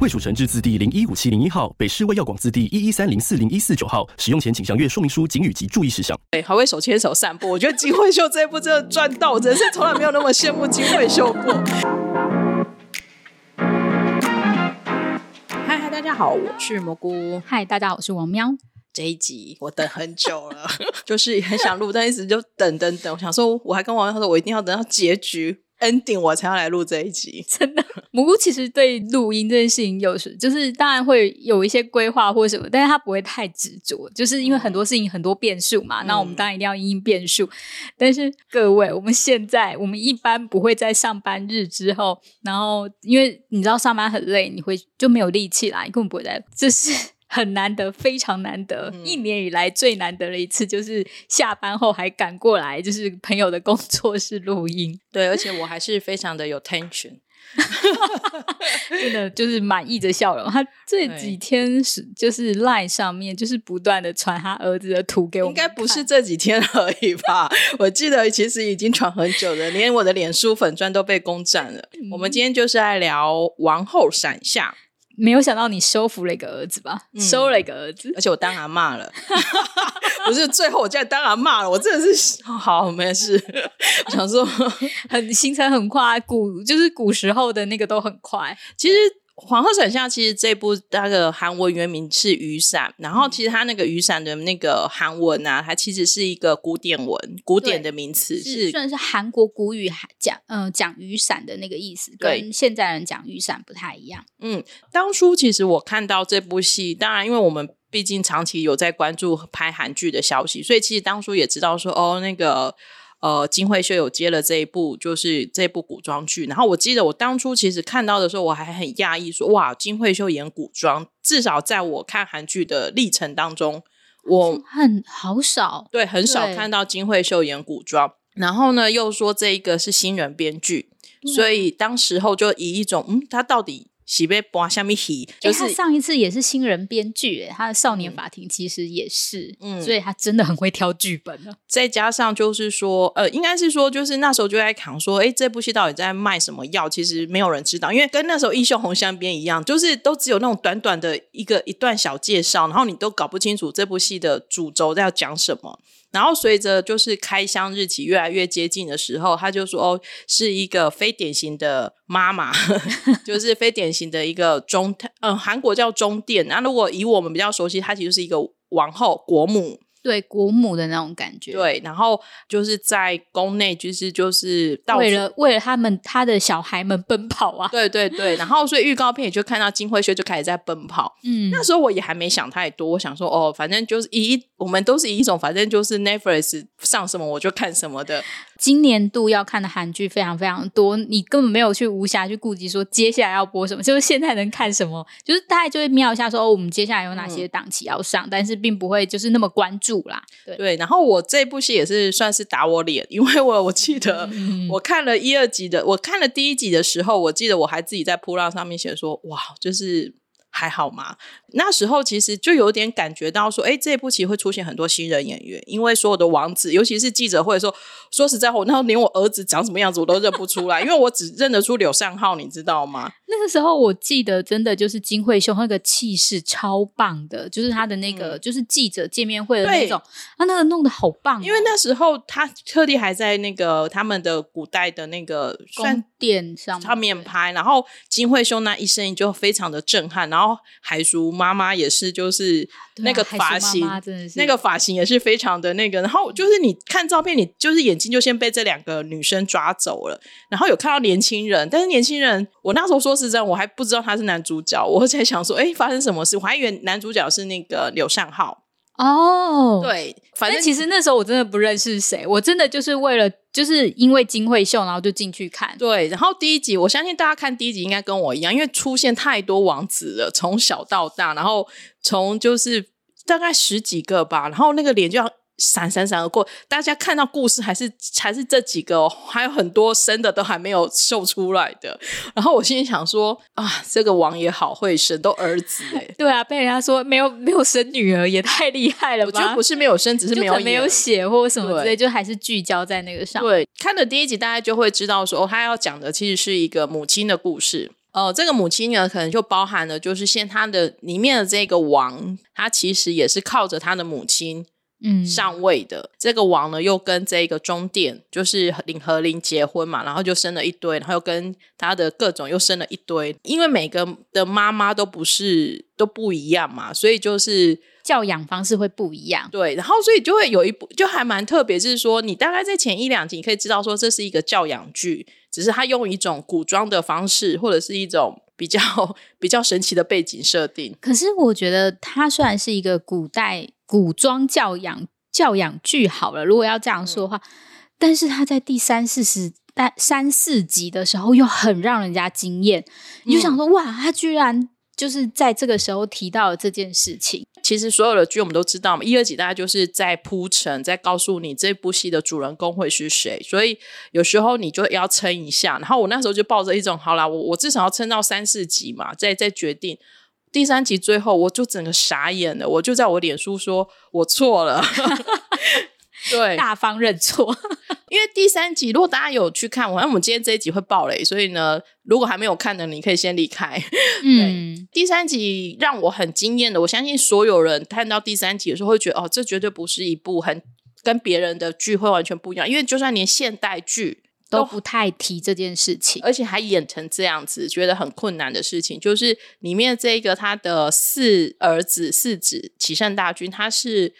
卫署成制字第零一五七零一号，北市卫药广字第一一三零四零一四九号。使用前请详阅说明书、警语及注意事项。对，还会手牵手散步。我觉得金惠秀这一部真的赚到，我真是从来没有那么羡慕金惠秀过。嗨嗨，大家好，我是蘑菇。嗨，大家好，我是王喵。这一集我等很久了，就是很想录，但一直就等等等。我想说，我还跟王喵说，我一定要等到结局。Ending 我才要来录这一集，真的。蘑菇其实对录音这件事情有时就是当然会有一些规划或什么，但是他不会太执着，就是因为很多事情很多变数嘛。嗯、那我们当然一定要因应变数。但是各位，我们现在我们一般不会在上班日之后，然后因为你知道上班很累，你会就没有力气啦，你根本不会在，就是。很难得，非常难得，嗯、一年以来最难得的一次，就是下班后还赶过来，就是朋友的工作室录音。对，而且我还是非常的有 tension，真的就是满意的笑容。他这几天是就是 line 上面就是不断的传他儿子的图给我，应该不是这几天而已吧？我记得其实已经传很久了，连我的脸书粉砖都被攻占了。嗯、我们今天就是来聊王后闪夏。没有想到你收服了一个儿子吧？嗯、收了一个儿子，而且我当阿骂了，不是最后我竟然当阿骂了，我真的是 好没事。我想说，很行程很快，古就是古时候的那个都很快，其实。皇后闪夏其实这部那个韩文原名是雨伞，然后其实它那个雨伞的那个韩文啊，它其实是一个古典文，古典的名词是算是韩国古语讲嗯讲雨伞的那个意思，跟现在人讲雨伞不太一样。嗯，当初其实我看到这部戏，当然因为我们毕竟长期有在关注拍韩剧的消息，所以其实当初也知道说哦那个。呃，金惠秀有接了这一部，就是这部古装剧。然后我记得我当初其实看到的时候，我还很讶异，说哇，金惠秀演古装，至少在我看韩剧的历程当中，我很好少，对，很少看到金惠秀演古装。然后呢，又说这一个是新人编剧，所以当时候就以一种嗯，他到底。喜被播下面戏，就是他上一次也是新人编剧，他的少年法庭其实也是，嗯，所以他真的很会挑剧本了。再加上就是说，呃，应该是说，就是那时候就在讲说，哎，这部戏到底在卖什么药？其实没有人知道，因为跟那时候《义秀红香边》一样，就是都只有那种短短的一个一段小介绍，然后你都搞不清楚这部戏的主轴在要讲什么。然后随着就是开箱日期越来越接近的时候，他就说哦，是一个非典型的妈妈，就是非典型的一个中，嗯，韩国叫中殿。那如果以我们比较熟悉，她其实是一个王后国母。对国母的那种感觉，对，然后就是在宫内，就是就是为了为了他们他的小孩们奔跑啊，对对对，然后所以预告片也就看到金惠秀就开始在奔跑，嗯，那时候我也还没想太多，我想说哦，反正就是以我们都是以一种反正就是 Netflix 上什么我就看什么的。今年度要看的韩剧非常非常多，你根本没有去无暇去顾及说接下来要播什么，就是现在能看什么，就是大概就会瞄一下说哦，我们接下来有哪些档期要上，嗯、但是并不会就是那么关注啦。对，对，然后我这部戏也是算是打我脸，因为我我记得我看了一二集的，我看了第一集的时候，我记得我还自己在铺浪上面写说哇，就是。还好吗？那时候其实就有点感觉到说，哎，这一部其实会出现很多新人演员，因为所有的王子，尤其是记者会说，说实在话，我那时候连我儿子长什么样子我都认不出来，因为我只认得出柳善浩，你知道吗？那个时候我记得真的就是金惠秀那个气势超棒的，就是他的那个、嗯、就是记者见面会的那种，他那个弄得好棒、哦，因为那时候他特地还在那个他们的古代的那个宫殿上上面拍，然后金惠秀那一声音就非常的震撼，然后。海叔妈妈也是，就是那个发型，妈妈那个发型也是非常的那个。然后就是你看照片，你就是眼睛就先被这两个女生抓走了。然后有看到年轻人，但是年轻人，我那时候说实在，我还不知道他是男主角。我在想说，哎，发生什么事？我还以为男主角是那个柳善浩。哦，对，反正其实那时候我真的不认识谁，我真的就是为了就是因为金惠秀，然后就进去看。对，然后第一集，我相信大家看第一集应该跟我一样，因为出现太多王子了，从小到大，然后从就是大概十几个吧，然后那个脸就要。闪闪闪而过，大家看到故事还是还是这几个哦，还有很多生的都还没有秀出来的。然后我心里想说啊，这个王也好会生，都儿子哎。对啊，被人家说没有没有生女儿也太厉害了吧？我觉得不是没有生，只是没有没有写或什么之类，就还是聚焦在那个上。对，看了第一集，大家就会知道说，他要讲的其实是一个母亲的故事。哦，这个母亲呢，可能就包含了就是现他的里面的这个王，他其实也是靠着他的母亲。嗯，上位的这个王呢，又跟这个中殿就是领和林结婚嘛，然后就生了一堆，然后又跟他的各种又生了一堆，因为每个的妈妈都不是都不一样嘛，所以就是教养方式会不一样。对，然后所以就会有一部就还蛮特别，就是说你大概在前一两集你可以知道说这是一个教养剧，只是他用一种古装的方式，或者是一种比较 比较神奇的背景设定。可是我觉得它虽然是一个古代。古装教养教养剧好了，如果要这样说的话，嗯、但是他在第三四十但三四集的时候又很让人家惊艳，嗯、你就想说哇，他居然就是在这个时候提到了这件事情。其实所有的剧我们都知道嘛，一二集大家就是在铺陈，在告诉你这部戏的主人公会是谁，所以有时候你就要撑一下。然后我那时候就抱着一种好啦，我我至少要撑到三四集嘛，再再决定。第三集最后，我就整个傻眼了，我就在我脸书说我错了，对，大方认错。因为第三集，如果大家有去看，我，我们今天这一集会爆雷，所以呢，如果还没有看的，你可以先离开。嗯，第三集让我很惊艳的，我相信所有人看到第三集的时候会觉得，哦，这绝对不是一部很跟别人的剧会完全不一样，因为就算连现代剧。都不太提这件事情，而且还演成这样子，觉得很困难的事情，就是里面这个他的四儿子四子齐善大军，他是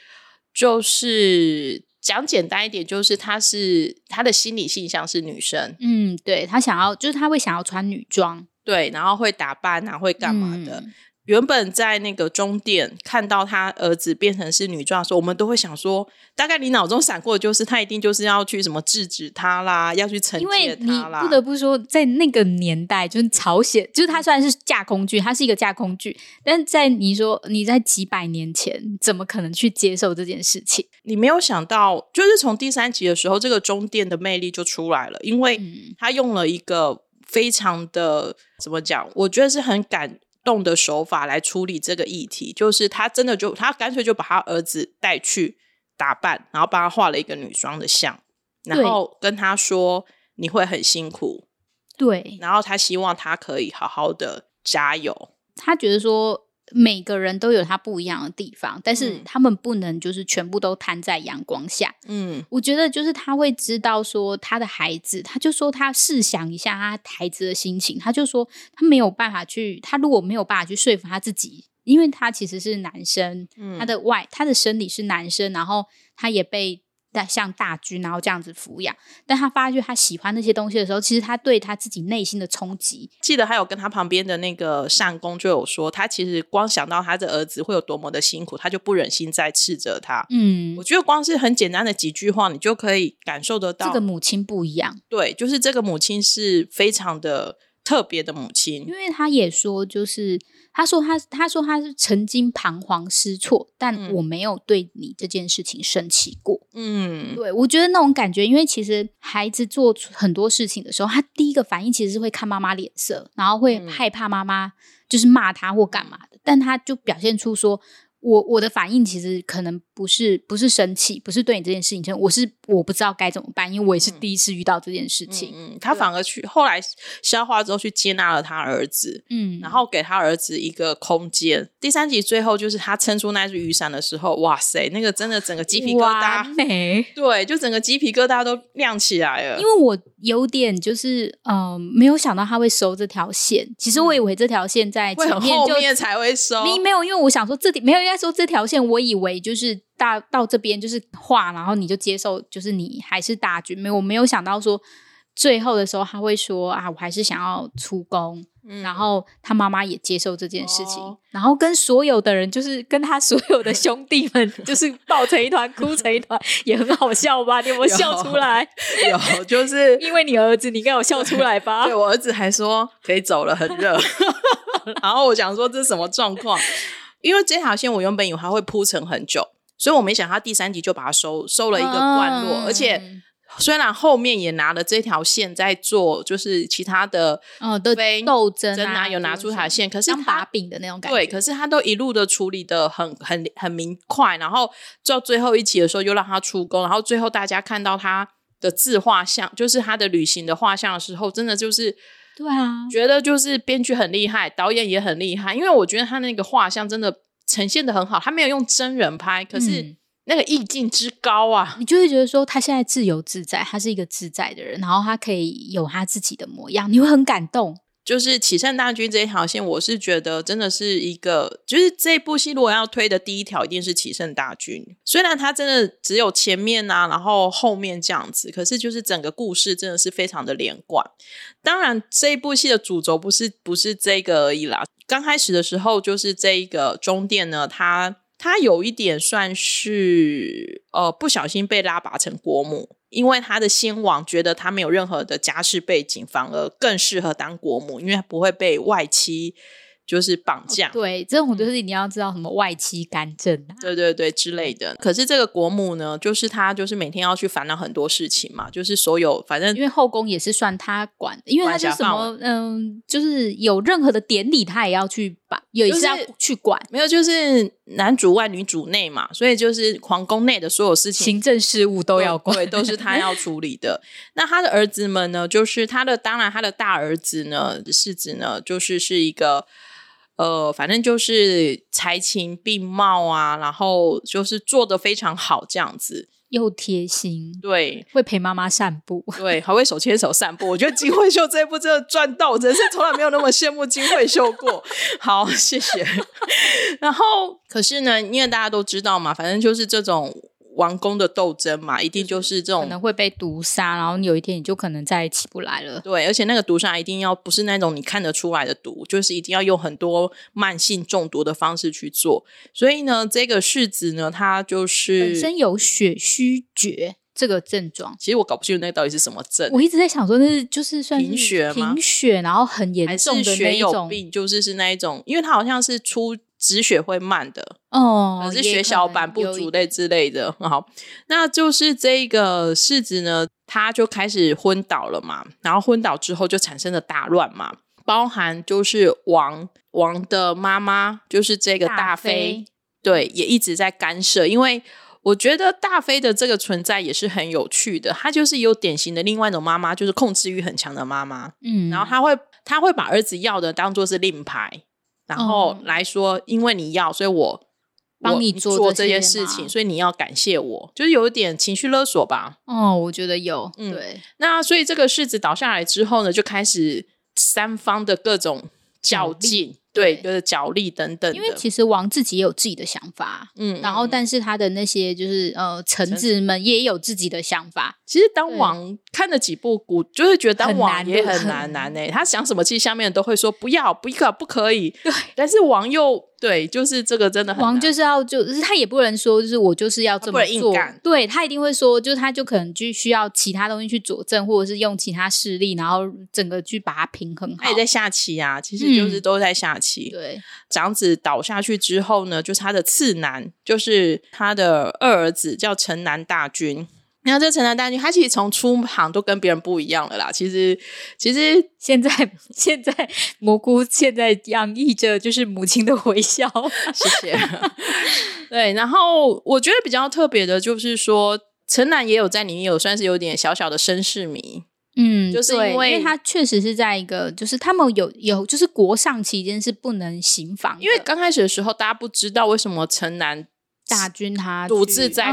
就是讲简单一点，就是他是他的心理性向是女生，嗯，对，他想要就是他会想要穿女装，对，然后会打扮啊，会干嘛的。嗯原本在那个中殿看到他儿子变成是女装的时候，我们都会想说，大概你脑中闪过的就是他一定就是要去什么制止他啦，要去惩戒他啦。不得不说，在那个年代，就是朝鲜，就是他虽然是架空剧，他是一个架空剧，但在你说你在几百年前，怎么可能去接受这件事情？你没有想到，就是从第三集的时候，这个中殿的魅力就出来了，因为他用了一个非常的怎么讲？我觉得是很感。动的手法来处理这个议题，就是他真的就他干脆就把他儿子带去打扮，然后帮他画了一个女装的像，然后跟他说你会很辛苦，对，然后他希望他可以好好的加油，他觉得说。每个人都有他不一样的地方，但是他们不能就是全部都摊在阳光下。嗯，我觉得就是他会知道说他的孩子，他就说他试想一下他孩子的心情，他就说他没有办法去，他如果没有办法去说服他自己，因为他其实是男生，他的外他的生理是男生，然后他也被。像大军，然后这样子抚养，但他发觉他喜欢那些东西的时候，其实他对他自己内心的冲击。记得还有跟他旁边的那个善公就有说，他其实光想到他的儿子会有多么的辛苦，他就不忍心再斥责他。嗯，我觉得光是很简单的几句话，你就可以感受得到这个母亲不一样。对，就是这个母亲是非常的特别的母亲，因为他也说就是。他说他：“他他说他是曾经彷徨失措，但我没有对你这件事情生气过。嗯，对，我觉得那种感觉，因为其实孩子做很多事情的时候，他第一个反应其实是会看妈妈脸色，然后会害怕妈妈就是骂他或干嘛的，但他就表现出说。”我我的反应其实可能不是不是生气，不是对你这件事情，我是我不知道该怎么办，因为我也是第一次遇到这件事情。嗯，嗯，他反而去后来消化之后去接纳了他儿子，嗯，然后给他儿子一个空间。第三集最后就是他撑出那只雨伞的时候，哇塞，那个真的整个鸡皮疙瘩，美 对，就整个鸡皮疙瘩都亮起来了。因为我有点就是嗯、呃，没有想到他会收这条线，其实我以为这条线在前面就后面才会收，你没有，因为我想说这里没有。应该说这条线，我以为就是大到这边就是画，然后你就接受，就是你还是大军。没有，我没有想到说最后的时候他会说啊，我还是想要出宫。嗯、然后他妈妈也接受这件事情，哦、然后跟所有的人，就是跟他所有的兄弟们，就是抱成一团，哭成一团，也很好笑吧？你有没有笑出来？有，就是 因为你儿子，你应该有笑出来吧？对，我儿子还说可以走了，很热。然后我想说这是什么状况？因为这条线我原本以为它会铺陈很久，所以我没想到他第三集就把它收收了一个段落，嗯、而且虽然后面也拿了这条线在做，就是其他的哦的斗争啊，有拿出它的线，可是当把柄的那种感觉，对，可是他都一路的处理的很很很明快，然后到最后一集的时候又让他出宫，然后最后大家看到他的自画像，就是他的旅行的画像的时候，真的就是。对啊，觉得就是编剧很厉害，导演也很厉害，因为我觉得他那个画像真的呈现的很好，他没有用真人拍，可是那个意境之高啊，嗯、你就会觉得说他现在自由自在，他是一个自在的人，然后他可以有他自己的模样，你会很感动。就是启圣大军这一条线，我是觉得真的是一个，就是这部戏如果要推的第一条，一定是启圣大军。虽然它真的只有前面啊，然后后面这样子，可是就是整个故事真的是非常的连贯。当然，这一部戏的主轴不是不是这个而已啦。刚开始的时候，就是这一个中殿呢，它它有一点算是呃不小心被拉拔成国母。因为他的先王觉得他没有任何的家世背景，反而更适合当国母，因为他不会被外戚。就是绑架，对，这种就是你要知道什么外戚干政啊，对对对之类的。可是这个国母呢，就是他就是每天要去烦恼很多事情嘛，就是所有反正因为后宫也是算他管，因为他是什么嗯，就是有任何的典礼他也要去把，也是要去管，没有就是男主外女主内嘛，所以就是皇宫内的所有事情，行政事务都要管，对，都是他要处理的。那他的儿子们呢，就是他的当然他的大儿子呢，世子呢，就是是一个。呃，反正就是才情并茂啊，然后就是做的非常好，这样子又贴心，对，会陪妈妈散步，对，还会手牵手散步。我觉得金惠秀这一部真的赚到，我真是从来没有那么羡慕金惠秀过。好，谢谢。然后，可是呢，因为大家都知道嘛，反正就是这种。王宫的斗争嘛，一定就是这种可能会被毒杀，然后有一天你就可能再也起不来了。对，而且那个毒杀一定要不是那种你看得出来的毒，就是一定要用很多慢性中毒的方式去做。所以呢，这个世子呢，他就是本身有血虚厥这个症状。其实我搞不清楚那到底是什么症。我一直在想说，那是就是算贫血吗？贫血，然后很严重的那一种血有病，就是是那一种，因为他好像是出。止血会慢的哦，可是血小板不足类之类的。好，那就是这个世子呢，他就开始昏倒了嘛。然后昏倒之后就产生了大乱嘛，包含就是王王的妈妈，就是这个大妃，大妃对，也一直在干涉。因为我觉得大妃的这个存在也是很有趣的，她就是有典型的另外一种妈妈，就是控制欲很强的妈妈。嗯，然后她会她会把儿子要的当做是令牌。然后来说，因为你要，所以我帮你做，做这些事情，所以你要感谢我，就是有一点情绪勒索吧。哦，我觉得有，嗯，对。那所以这个柿子倒下来之后呢，就开始三方的各种较劲。对，就是角力等等。因为其实王自己也有自己的想法，嗯，然后但是他的那些就是呃臣子们也有自己的想法。其实当王看了几部古，就是觉得当王也很难难诶。他想什么，其实下面人都会说不要，不可，不可以。对，但是王又对，就是这个真的很难。王就是要就是他也不能说就是我就是要这么做，对他一定会说，就是他就可能就需要其他东西去佐证，或者是用其他势力，然后整个去把它平衡好。他也在下棋啊，其实就是都在下棋。对，长子倒下去之后呢，就是他的次男，就是他的二儿子，叫城南大军。那这城南大军，他其实从出行都跟别人不一样了啦。其实，其实现在现在蘑菇现在洋溢着就是母亲的微笑，谢谢。对，然后我觉得比较特别的就是说，城南也有在里面有算是有点小小的身世迷。嗯，就是因为，因为他确实是在一个，就是他们有有，就是国丧期间是不能行房，因为刚开始的时候大家不知道为什么城南大军他独自在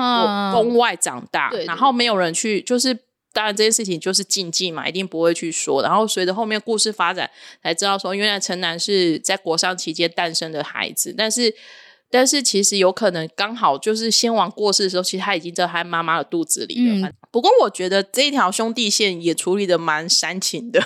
宫外长大，嗯、然后没有人去，就是当然这件事情就是禁忌嘛，一定不会去说。然后随着后面故事发展，才知道说原来城南是在国丧期间诞生的孩子，但是。但是其实有可能刚好就是先王过世的时候，其实他已经在他妈妈的肚子里了。嗯、不过我觉得这一条兄弟线也处理的蛮煽情的，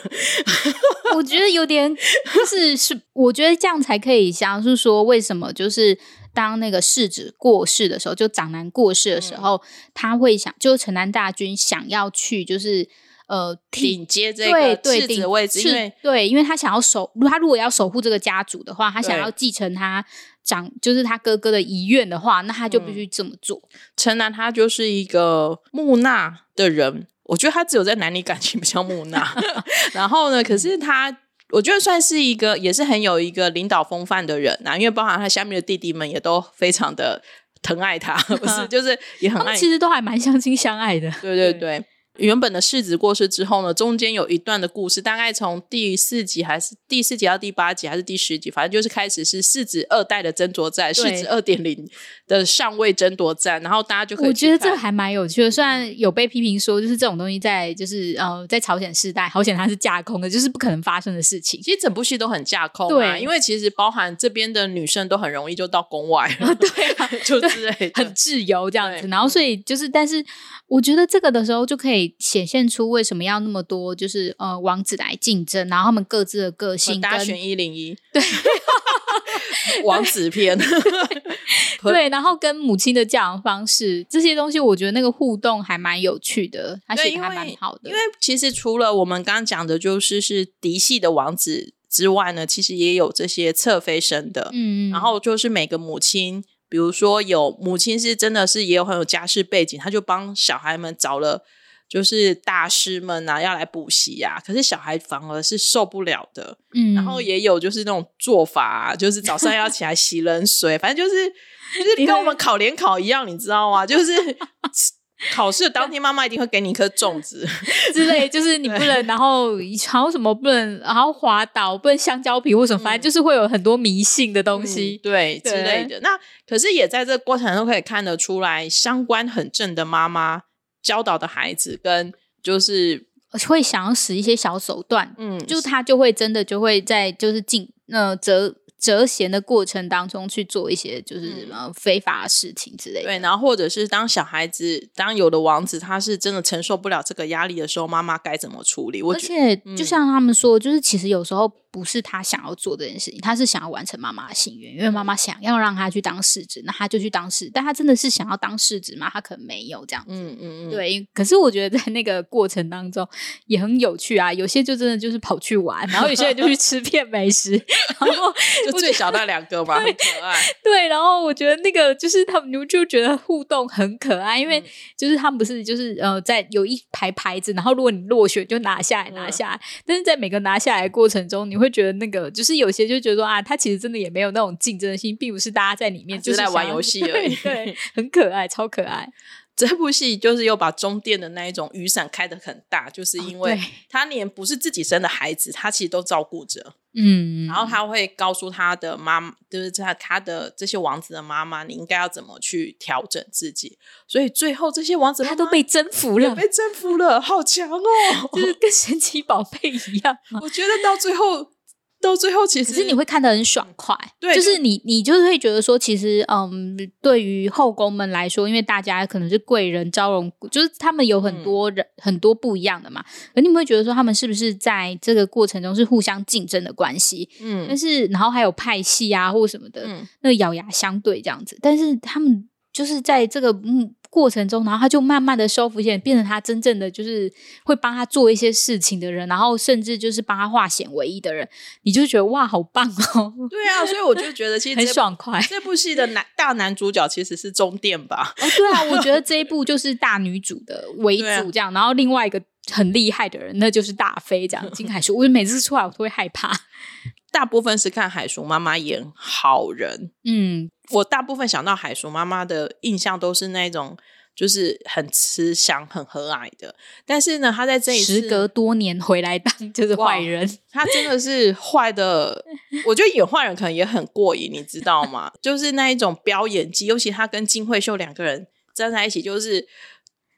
我觉得有点就是是，我觉得这样才可以像是说为什么就是当那个世子过世的时候，就长男过世的时候，嗯、他会想，就城南大军想要去就是。呃顶接这个对子位置，因为对，因为他想要守，他如果要守护这个家族的话，他想要继承他长就是他哥哥的遗愿的话，那他就必须这么做。陈、嗯、南他就是一个木讷的人，我觉得他只有在男女感情比较木讷，然后呢，可是他。我觉得算是一个，也是很有一个领导风范的人呐、啊，因为包含他下面的弟弟们也都非常的疼爱他，不是，就是也很爱，其实都还蛮相亲相爱的。对对对。原本的世子过世之后呢，中间有一段的故事，大概从第四集还是第四集到第八集还是第十集，反正就是开始是世子二代的争夺战，世子二点零的上位争夺战，然后大家就可以。我觉得这个还蛮有趣的，虽然有被批评说，就是这种东西在就是呃在朝鲜世代，好险它是架空的，就是不可能发生的事情。其实整部戏都很架空啊，对，因为其实包含这边的女生都很容易就到宫外了，对啊，就之类的，很自由这样子。然后所以就是，但是我觉得这个的时候就可以显现出。为什么要那么多？就是呃，王子来竞争，然后他们各自的个性，大家选一零一，对，王子篇，对，然后跟母亲的教养方式这些东西，我觉得那个互动还蛮有趣的，他写的还蛮好的。因为其实除了我们刚刚讲的，就是是嫡系的王子之外呢，其实也有这些侧妃生的，嗯，然后就是每个母亲，比如说有母亲是真的是也有很有家世背景，他就帮小孩们找了。就是大师们呐、啊，要来补习呀，可是小孩反而是受不了的。嗯，然后也有就是那种做法、啊，就是早上要起来洗冷水，反正就是就是跟我们考联考一样，你知道吗？就是 考试当天，妈妈一定会给你一颗粽子 之类，就是你不能，然后还有什么不能，然后滑倒不能香蕉皮或什么，反正就是会有很多迷信的东西，嗯、对，对之类的。那可是也在这个过程中可以看得出来，三观很正的妈妈。教导的孩子跟就是会想要使一些小手段，嗯，就他就会真的就会在就是进呃折折弦的过程当中去做一些就是呃非法的事情之类的。对，然后或者是当小孩子当有的王子他是真的承受不了这个压力的时候，妈妈该怎么处理？而且就像他们说，就是其实有时候。不是他想要做这件事情，他是想要完成妈妈的心愿，因为妈妈想要让他去当世子，那他就去当世。但他真的是想要当世子吗？他可能没有这样子。嗯嗯嗯。对，可是我觉得在那个过程当中也很有趣啊。有些就真的就是跑去玩，然后有些人就去吃片美食，然后 就最小那两个嘛，很可爱。对，然后我觉得那个就是他们就觉得互动很可爱，因为就是他们不是就是呃在有一排牌子，然后如果你落选就拿下来拿下来，嗯、但是在每个拿下来的过程中，你会觉得那个就是有些就觉得说啊，他其实真的也没有那种竞争性，并不是大家在里面就是在玩游戏而已，对，对，很可爱，超可爱。这部戏就是又把中电的那一种雨伞开得很大，就是因为他连不是自己生的孩子，他其实都照顾着。嗯，然后他会告诉他的妈妈，就是他他的这些王子的妈妈，你应该要怎么去调整自己。所以最后这些王子他都被征服了，被征服了，好强哦，就是跟神奇宝贝一样。我觉得到最后。到最后，其实是你会看得很爽快，对，就是你你就是会觉得说，其实嗯，对于后宫们来说，因为大家可能是贵人招荣，就是他们有很多人、嗯、很多不一样的嘛，而你们会觉得说，他们是不是在这个过程中是互相竞争的关系？嗯，但是然后还有派系啊或什么的，嗯、那个咬牙相对这样子，但是他们就是在这个嗯。过程中，然后他就慢慢的收服线，变成他真正的就是会帮他做一些事情的人，然后甚至就是帮他化险为夷的人，你就觉得哇，好棒哦！对啊，所以我就觉得其 实很爽快。这部戏的男大男主角其实是中电吧？哦，对啊，我觉得 这一部就是大女主的为主这样，啊、然后另外一个很厉害的人，那就是大飞这样。金海淑，我每次出来我都会害怕。大部分是看海叔妈妈演好人，嗯。我大部分想到海叔妈妈的印象都是那种，就是很慈祥、很和蔼的。但是呢，她在这一次时隔多年回来当 就是坏人，她真的是坏的。我觉得演坏人可能也很过瘾，你知道吗？就是那一种飙演技，尤其她跟金惠秀两个人站在一起，就是。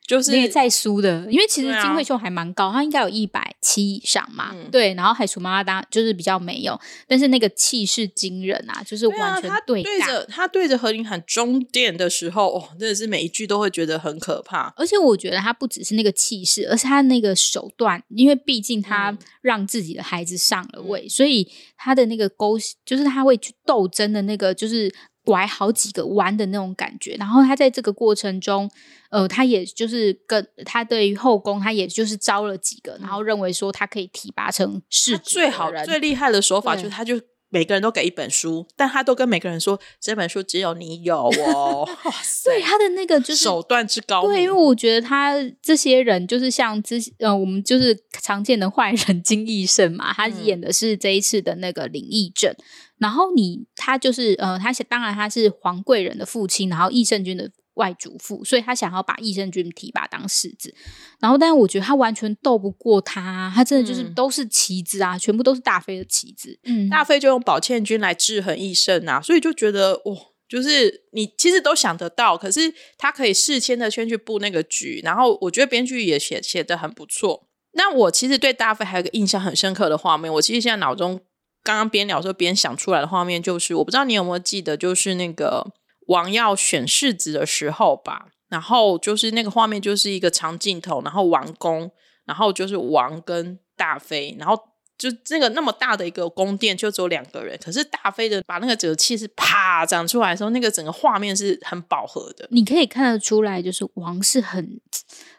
就是那个在输的，因为其实金惠秀还蛮高，她、啊、应该有一百七以上嘛。嗯、对，然后海淑妈妈当就是比较没有，但是那个气势惊人啊，就是完全对。对着他对着何林喊终点的时候，哦，真的是每一句都会觉得很可怕。而且我觉得他不只是那个气势，而是他那个手段，因为毕竟他让自己的孩子上了位，嗯、所以他的那个勾，就是他会去斗争的那个，就是。拐好几个弯的那种感觉。然后他在这个过程中，呃，他也就是跟他对于后宫，他也就是招了几个，然后认为说他可以提拔成世子。最好最厉害的手法就是他就。每个人都给一本书，但他都跟每个人说，这本书只有你有哦。对他的那个就是手段之高。对，因为我觉得他这些人就是像之呃，我们就是常见的坏人 金义圣嘛，他演的是这一次的那个林义正。嗯、然后你他就是呃，他当然他是皇贵人的父亲，然后义圣君的。外祖父，所以他想要把义圣君提拔当世子，然后，但是我觉得他完全斗不过他，他真的就是都是棋子啊，嗯、全部都是大妃的棋子。嗯，大妃就用宝倩君来制衡义圣啊，所以就觉得哇，就是你其实都想得到，可是他可以事先的先去布那个局，然后我觉得编剧也写写得很不错。那我其实对大妃还有一个印象很深刻的画面，我其实现在脑中刚刚边聊的时候边想出来的画面，就是我不知道你有没有记得，就是那个。王要选世子的时候吧，然后就是那个画面，就是一个长镜头，然后王宫，然后就是王跟大妃，然后就这个那么大的一个宫殿，就只有两个人。可是大飞的把那个整个气势啪长出来的时候，那个整个画面是很饱和的，你可以看得出来，就是王是很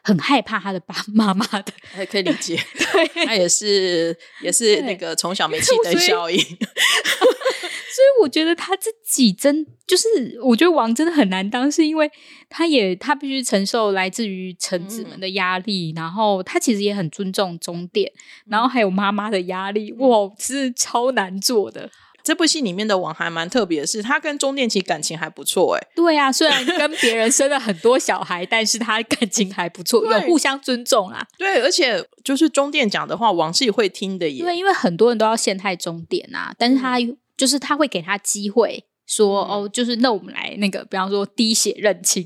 很害怕他的爸 妈妈的，还可以理解，对，他也是也是那个从小没 气的效应。所以我觉得他自己真就是，我觉得王真的很难当，是因为他也他必须承受来自于臣子们的压力，嗯、然后他其实也很尊重中殿，然后还有妈妈的压力，哇，是超难做的。这部戏里面的王还蛮特别的是，他跟钟殿其实感情还不错，哎，对啊，虽然跟别人生了很多小孩，但是他感情还不错，有互相尊重啊。对，而且就是钟殿讲的话，王是会听的耶。对，因为很多人都要陷害中殿啊，但是他。嗯就是他会给他机会说、嗯、哦，就是那我们来那个，比方说滴血认亲。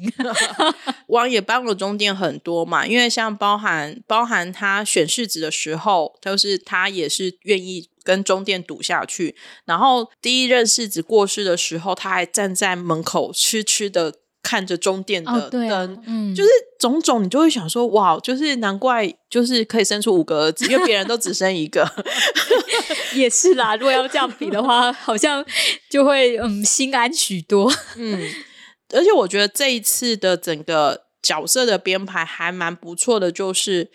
王也帮了中殿很多嘛，因为像包含包含他选世子的时候，就是他也是愿意跟中殿赌下去。然后第一任世子过世的时候，他还站在门口痴痴的看着中殿的灯，哦啊、嗯，就是种种，你就会想说哇，就是难怪就是可以生出五个儿子，因为别人都只生一个。也是啦，如果要这样比的话，好像就会嗯心安许多。嗯，而且我觉得这一次的整个角色的编排还蛮不错的，就是。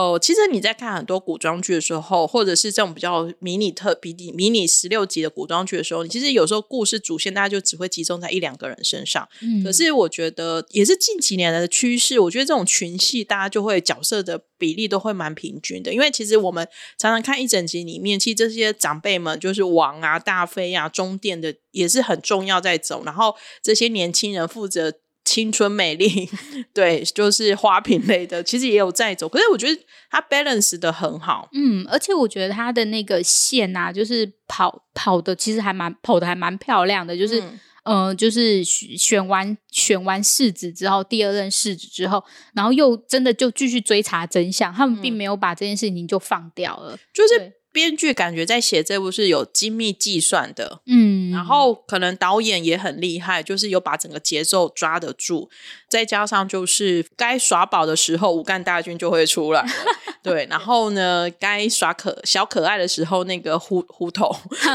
哦，其实你在看很多古装剧的时候，或者是这种比较迷你特比迷你十六集的古装剧的时候，你其实有时候故事主线大家就只会集中在一两个人身上。嗯，可是我觉得也是近几年来的趋势。我觉得这种群戏大家就会角色的比例都会蛮平均的，因为其实我们常常看一整集里面，其实这些长辈们就是王啊、大妃啊、中殿的也是很重要在走，然后这些年轻人负责。青春美丽，对，就是花瓶类的，其实也有在走。可是我觉得它 balance 的很好，嗯，而且我觉得它的那个线啊，就是跑跑的，其实还蛮跑的，还蛮漂亮的。就是，嗯、呃，就是选完选完世子之后，第二任世子之后，然后又真的就继续追查真相，他们并没有把这件事情就放掉了，就是。编剧感觉在写这部是有精密计算的，嗯，然后可能导演也很厉害，就是有把整个节奏抓得住，再加上就是该耍宝的时候，武干大军就会出来，对，然后呢，该耍可小可爱的时候，那个胡胡头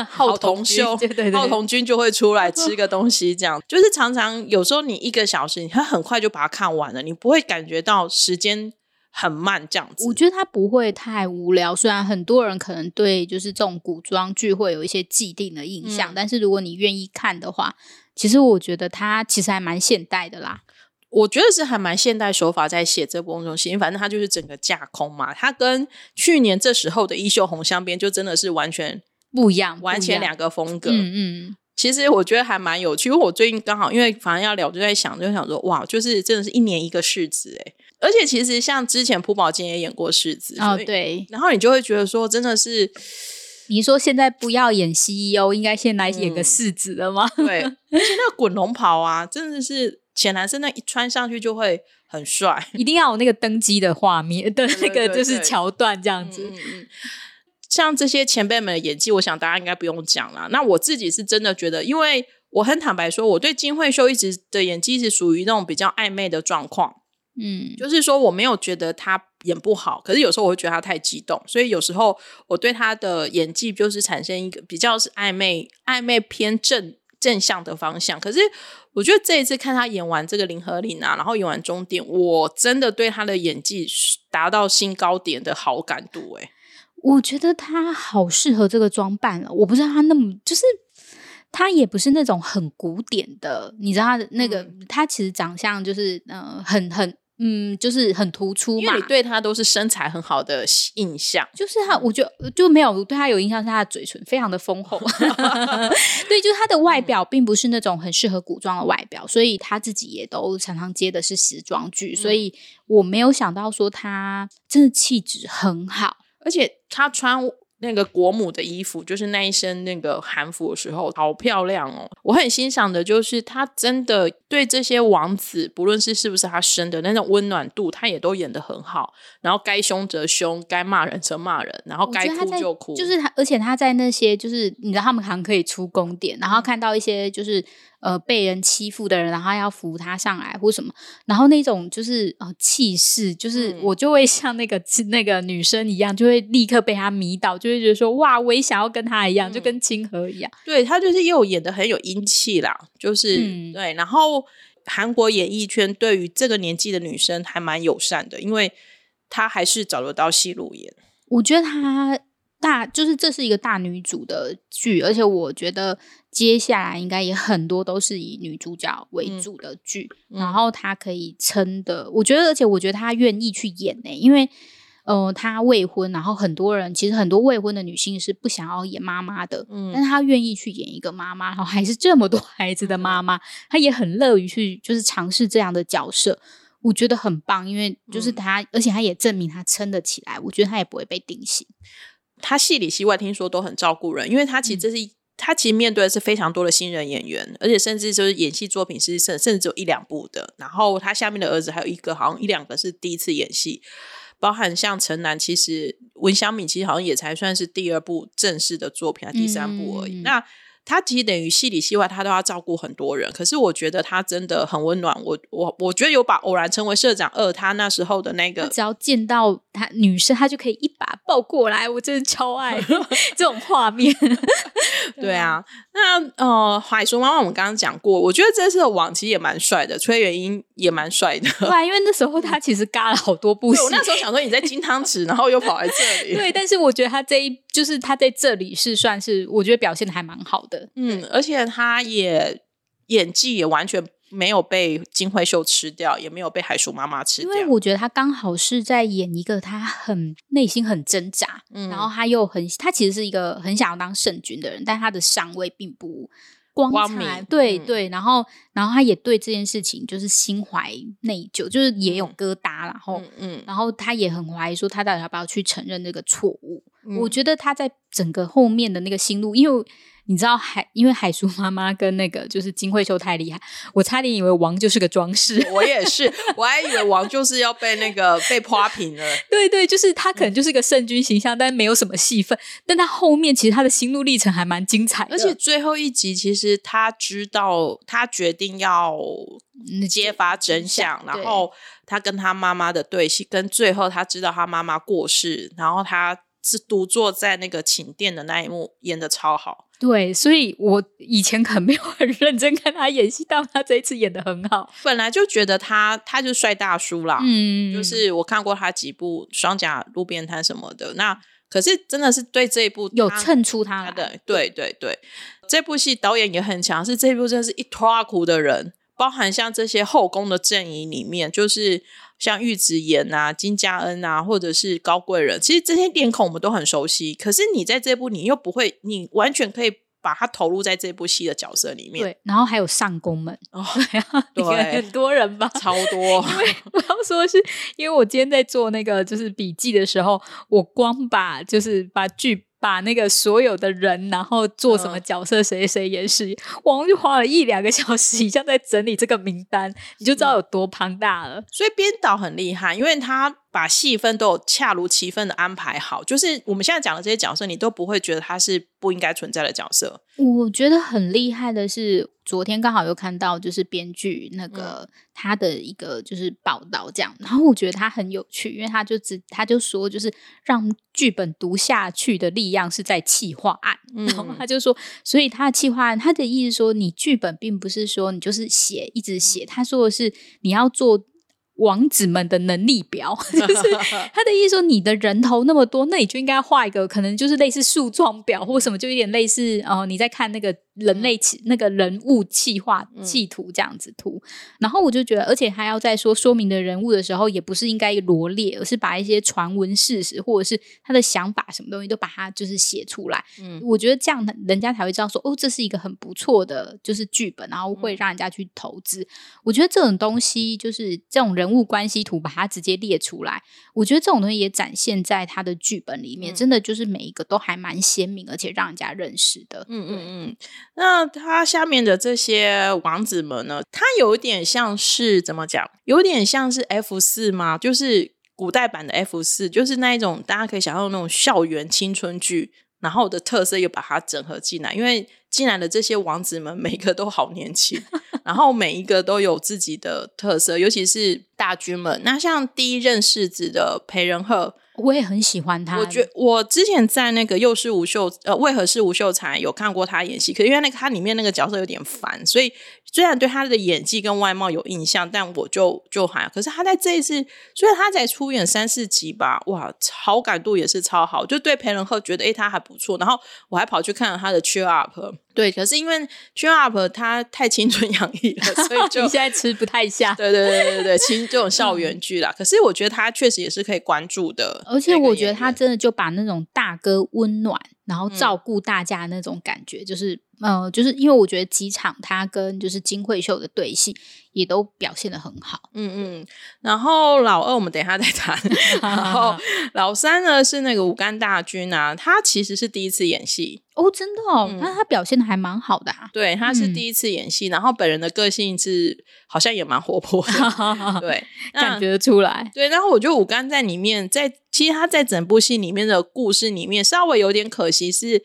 浩同 兄，对对对，浩同军就会出来吃个东西，这样。就是常常有时候你一个小时，你会很快就把它看完了，你不会感觉到时间。很慢，这样子。我觉得它不会太无聊。虽然很多人可能对就是这种古装剧会有一些既定的印象，嗯、但是如果你愿意看的话，其实我觉得它其实还蛮现代的啦。我觉得是还蛮现代手法在写这部东西。反正它就是整个架空嘛，它跟去年这时候的《衣袖红镶边》就真的是完全不一样，完全两个风格。嗯嗯。其实我觉得还蛮有趣，因为我最近刚好因为反正要聊，就在想，就想说哇，就是真的是一年一个世子哎。而且其实像之前朴宝剑也演过世子哦，对，然后你就会觉得说，真的是，你说现在不要演 CEO，应该先来演个世子了吗？嗯、对，而且那个滚龙袍啊，真的是浅蓝色那一穿上去就会很帅，一定要有那个登基的画面的那个就是桥段这样子。对对对对嗯嗯像这些前辈们的演技，我想大家应该不用讲了。那我自己是真的觉得，因为我很坦白说，我对金惠秀一直的演技是属于那种比较暧昧的状况。嗯，就是说我没有觉得他演不好，可是有时候我会觉得他太激动，所以有时候我对他的演技就是产生一个比较是暧昧、暧昧偏正正向的方向。可是我觉得这一次看他演完这个林和林啊，然后演完终点，我真的对他的演技达到新高点的好感度哎、欸。我觉得他好适合这个装扮了。我不知道他那么就是。他也不是那种很古典的，你知道他的那个，嗯、他其实长相就是呃很很嗯，就是很突出嘛。因为你对他都是身材很好的印象，就是他，我就就没有对他有印象，是他的嘴唇非常的丰厚。对，就是他的外表并不是那种很适合古装的外表，所以他自己也都常常接的是时装剧，嗯、所以我没有想到说他真的气质很好，而且他穿。那个国母的衣服，就是那一身那个韩服的时候，好漂亮哦！我很欣赏的，就是他真的对这些王子，不论是是不是他生的那种温暖度，他也都演得很好。然后该凶则凶，该骂人则骂人，然后该哭就哭。就是他，而且他在那些，就是你知道，他们还可以出宫殿，然后看到一些就是。呃，被人欺负的人，然后要扶他上来或什么，然后那种就是呃气势，就是我就会像那个、嗯、那个女生一样，就会立刻被他迷倒，就会觉得说哇，我也想要跟他一样，嗯、就跟清河一样。对，他就是又演得很有英气啦，就是、嗯、对。然后韩国演艺圈对于这个年纪的女生还蛮友善的，因为她还是找得到戏路演。我觉得她。大就是这是一个大女主的剧，而且我觉得接下来应该也很多都是以女主角为主的剧，嗯、然后她可以撑的，我觉得，而且我觉得她愿意去演呢、欸，因为呃，她未婚，然后很多人其实很多未婚的女性是不想要演妈妈的，嗯，但是她愿意去演一个妈妈，然后还是这么多孩子的妈妈，她也很乐于去就是尝试这样的角色，我觉得很棒，因为就是她，嗯、而且她也证明她撑得起来，我觉得她也不会被定型。他戏里戏外听说都很照顾人，因为他其实这是、嗯、他其实面对的是非常多的新人演员，而且甚至就是演戏作品是甚甚至只有一两部的。然后他下面的儿子还有一个，好像一两个是第一次演戏，包含像陈楠，其实文湘敏其实好像也才算是第二部正式的作品，第三部而已。嗯、那他其实等于戏里戏外，他都要照顾很多人。可是我觉得他真的很温暖。我我我觉得有把偶然成为社长二，他那时候的那个，只要见到他女生，他就可以一把抱过来。我真的超爱 这种画面。对啊，那呃，海叔妈妈，我们刚刚讲过，我觉得这次的王其实也蛮帅的，崔元英也蛮帅的。对啊，因为那时候他其实嘎了好多部戏。我那时候想说你在金汤匙，然后又跑来这里。对，但是我觉得他这一就是他在这里是算是，我觉得表现的还蛮好的。嗯，而且他也演技也完全没有被金惠秀吃掉，也没有被海叔妈妈吃掉。因为我觉得他刚好是在演一个他很内心很挣扎，嗯，然后他又很他其实是一个很想要当圣君的人，但他的上位并不光彩。对、嗯、对，然后然后他也对这件事情就是心怀内疚，就是也有疙瘩，然后嗯，嗯然后他也很怀疑说他到底要不要去承认这个错误。嗯、我觉得他在整个后面的那个心路，因为。你知道海，因为海叔妈妈跟那个就是金惠秀太厉害，我差点以为王就是个装饰。我也是，我还以为王就是要被那个被泼平了。对对，就是他可能就是个圣君形象，嗯、但没有什么戏份。但他后面其实他的心路历程还蛮精彩的，而且最后一集其实他知道，他决定要揭发真相，嗯、然后他跟他妈妈的对戏，跟最后他知道他妈妈过世，然后他是独坐在那个寝殿的那一幕，演的超好。对，所以我以前可能没有很认真看他演戏，但他这一次演的很好。本来就觉得他他就是帅大叔啦，嗯，就是我看过他几部《双甲路边摊》什么的。那可是真的是对这一部有衬出他，他的，对对对，这部戏导演也很强，是这一部真的是一拖苦的人，包含像这些后宫的阵营里面，就是。像玉子妍啊、金佳恩啊，或者是高贵人，其实这些脸孔我们都很熟悉。可是你在这部，你又不会，你完全可以把它投入在这部戏的角色里面。对，然后还有上宫们，哦，对，很多人吧，超多。因为我要说的是，因为我今天在做那个就是笔记的时候，我光把就是把剧。把那个所有的人，然后做什么角色，谁谁演谁，我就花了一两个小时以上在整理这个名单，你就知道有多庞大了。所以编导很厉害，因为他把戏份都有恰如其分的安排好，就是我们现在讲的这些角色，你都不会觉得他是不应该存在的角色。我觉得很厉害的是，昨天刚好又看到就是编剧那个他的一个就是报道这样，然后我觉得他很有趣，因为他就只他就说就是让剧本读下去的力量是在企划案，然后他就说，所以他的企划案他的意思说，你剧本并不是说你就是写一直写，他说的是你要做。王子们的能力表，就是 他的意思说，你的人头那么多，那你就应该画一个，可能就是类似树状表或什么，就有点类似哦、呃，你在看那个。人类企那个人物企划企图这样子图，嗯、然后我就觉得，而且还要在说说明的人物的时候，也不是应该罗列，而是把一些传闻事实或者是他的想法什么东西都把它就是写出来。嗯，我觉得这样人家才会知道说，哦，这是一个很不错的就是剧本，然后会让人家去投资。嗯、我觉得这种东西就是这种人物关系图，把它直接列出来，我觉得这种东西也展现在他的剧本里面，嗯、真的就是每一个都还蛮鲜明，而且让人家认识的。嗯嗯嗯。那他下面的这些王子们呢？他有点像是怎么讲？有点像是 F 四吗？就是古代版的 F 四，就是那一种大家可以想象那种校园青春剧，然后的特色又把它整合进来。因为进来的这些王子们，每一个都好年轻，然后每一个都有自己的特色，尤其是大军们。那像第一任世子的裴仁赫。我也很喜欢他。我觉我之前在那个《又是吴秀》呃，为何是吴秀才有看过他演戏，可因为那个他里面那个角色有点烦，所以虽然对他的演技跟外貌有印象，但我就就还。可是他在这一次，虽然他才出演三四集吧，哇，好感度也是超好，就对裴仁赫觉得诶、他还不错。然后我还跑去看了他的《Cheer Up》。对，可是因为 Cheer Up 它太青春洋溢了，所以就 你现在吃不太下。对对对对对，其实这种校园剧啦。可是我觉得它确实也是可以关注的，而且我觉得他真的就把那种大哥温暖，然后照顾大家的那种感觉，嗯、就是呃，就是因为我觉得几场他跟就是金惠秀的对戏也都表现的很好。嗯嗯，然后老二我们等一下再谈，然后 老三呢是那个武干大军啊，他其实是第一次演戏。哦，真的哦，那、嗯、他表现的还蛮好的啊。对，他是第一次演戏，嗯、然后本人的个性是好像也蛮活泼的，对，感觉得出来。对，然后我觉得武干在里面，在其实他在整部戏里面的故事里面，稍微有点可惜是，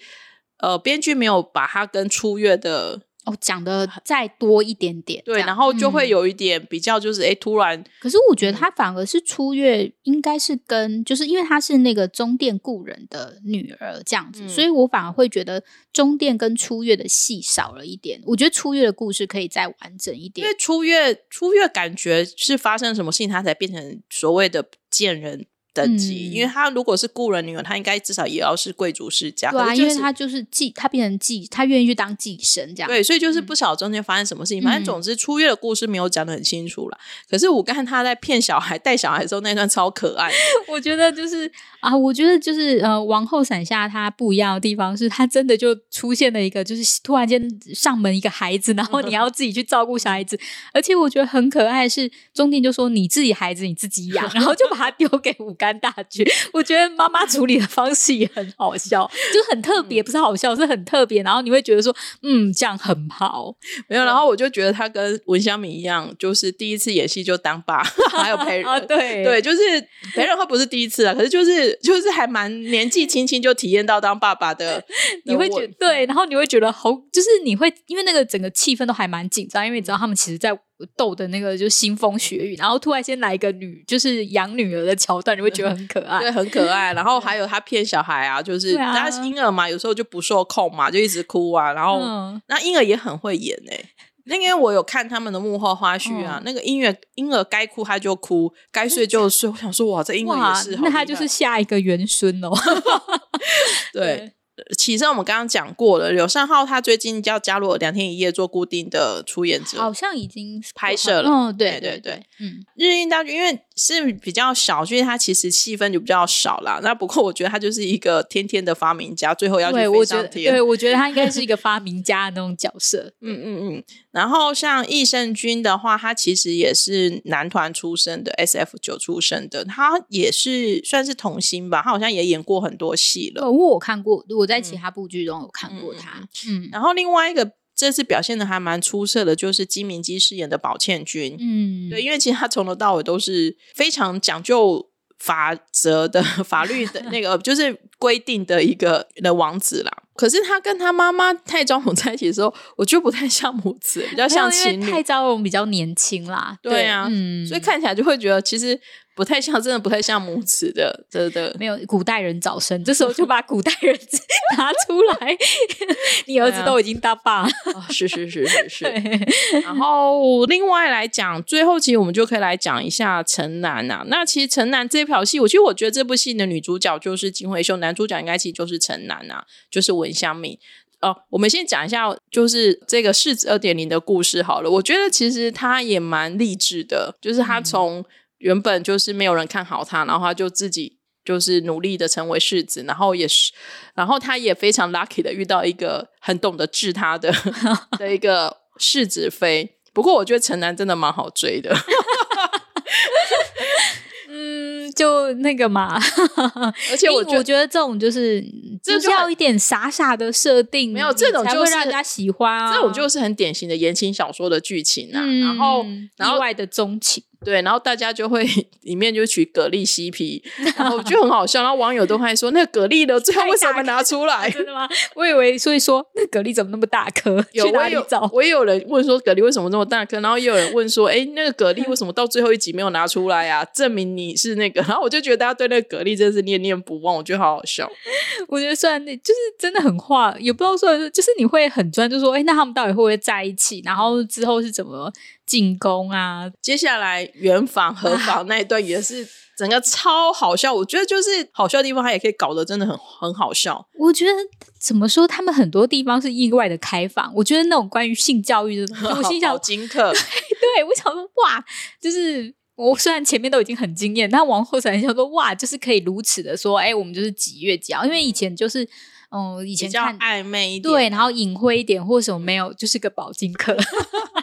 呃，编剧没有把他跟初月的。哦，讲的再多一点点，对，然后就会有一点比较，就是哎、嗯，突然。可是我觉得他反而是初月，应该是跟，就是因为他是那个中殿故人的女儿这样子，嗯、所以我反而会觉得中殿跟初月的戏少了一点。我觉得初月的故事可以再完整一点，因为初月初月感觉是发生什么事情，他才变成所谓的贱人。等级，嗯、因为他如果是雇人女儿，他应该至少也要是贵族世家。对啊，就是、因为他就是继，他变成继，他愿意去当继生这样。对，所以就是不晓得中间发生什么事情。嗯、反正总之，初月的故事没有讲的很清楚了。嗯、可是我看他在骗小孩、带小孩的时候那段超可爱。我觉得就是啊，我觉得就是呃，王后伞下他不一样的地方是，他真的就出现了一个，就是突然间上门一个孩子，然后你要自己去照顾小孩子，而且我觉得很可爱是，是中殿就说你自己孩子你自己养，然后就把他丢给武甘大局。我觉得妈妈处理的方式也很好笑，就很特别，不是好笑，是很特别。然后你会觉得说，嗯，这样很好。没有，然后我就觉得他跟文香敏一样，就是第一次演戏就当爸，还有陪人。啊，对对，就是陪人，他不是第一次啊，可是就是就是还蛮年纪轻轻就体验到当爸爸的，你会觉得对，然后你会觉得好，就是你会因为那个整个气氛都还蛮紧张，因为你知道他们其实，在。逗的那个就腥风血雨，然后突然间来一个女，就是养女儿的桥段，你会觉得很可爱，对，很可爱。然后还有他骗小孩啊，就是他是婴儿嘛，有时候就不受控嘛，就一直哭啊。然后、嗯、那婴儿也很会演哎、欸，那因为我有看他们的幕后花絮啊，嗯、那个音乐婴儿该哭他就哭，该睡就睡。我想说哇，这婴儿也是，那他就是下一个元孙哦。对。对起身，我们刚刚讲过了。柳善浩他最近要加入两天一夜做固定的出演者，好像已经拍摄了。哦，对对对，嗯，日映大剧因为是比较少，所以他其实戏份就比较少啦。那不过我觉得他就是一个天天的发明家，最后要去飞上天。对，我觉得他应该是一个发明家的那种角色。嗯嗯嗯。然后像益胜君的话，他其实也是男团出身的，SF 九出身的，他也是算是童星吧。他好像也演过很多戏了。哦，我看过，我在其他部剧中有看过他。嗯，嗯，然后另外一个这次表现的还蛮出色的，就是金明基饰演的宝倩君。嗯，对，因为其实他从头到尾都是非常讲究法则的 法律的那个，就是规定的一个的王子啦。可是他跟他妈妈太昭容在一起的时候，我觉得不太像母子，比较像情侣。太昭容比较年轻啦，对啊，嗯，所以看起来就会觉得其实。不太像，真的不太像母子的，真的没有古代人早生，这时候就把古代人 拿出来，你儿子都已经大爸了，啊哦，是是是是是。然后另外来讲，最后其实我们就可以来讲一下城南啊。那其实城南这条戏，我其实我觉得这部戏的女主角就是金惠秀，男主角应该其实就是城南啊，就是文香敏。哦，我们先讲一下，就是这个世子二点零的故事好了。我觉得其实他也蛮励志的，就是他从。嗯原本就是没有人看好他，然后他就自己就是努力的成为世子，然后也是，然后他也非常 lucky 的遇到一个很懂得治他的 的一个世子妃。不过我觉得城南真的蛮好追的 嗯，就那个嘛，而且我觉得我觉得这种就是就是要一点傻傻的设定，没有这种就才会让人家喜欢啊，这种就是很典型的言情小说的剧情啊，嗯、然后然后意外的钟情。对，然后大家就会 里面就取蛤蜊 CP，然后就很好笑。然后网友都会说：“那个蛤蜊的？最后为什么拿出来？”真的吗？我以为所以说那蛤蜊怎么那么大颗？有去哪里找？我也有人问说蛤蜊为什么那么大颗？然后也有人问说：“哎，那个蛤蜊为什么到最后一集没有拿出来啊？证明你是那个。”然后我就觉得大家对那个蛤蜊真的是念念不忘，我觉得好好笑。我觉得虽然那就是真的很话，也不知道说就是你会很专注说：“哎，那他们到底会不会在一起？然后之后是怎么？”进攻啊！接下来圆房合房那一段也是整个超好笑。我觉得就是好笑的地方，他也可以搞得真的很很好笑。我觉得怎么说，他们很多地方是意外的开放。我觉得那种关于性教育的我心想金课，对，我想说哇，就是我虽然前面都已经很惊艳，但往后才想说哇，就是可以如此的说，哎，我们就是几月几号？因为以前就是。嗯，以前看暧昧一点，对，然后隐晦一点，或什么没有，就是个保金课。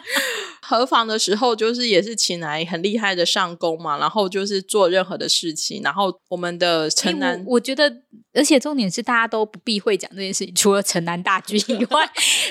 合房的时候，就是也是请来很厉害的上工嘛，然后就是做任何的事情，然后我们的城南，我，我觉得，而且重点是大家都不避讳讲这件事情，除了城南大军以 外，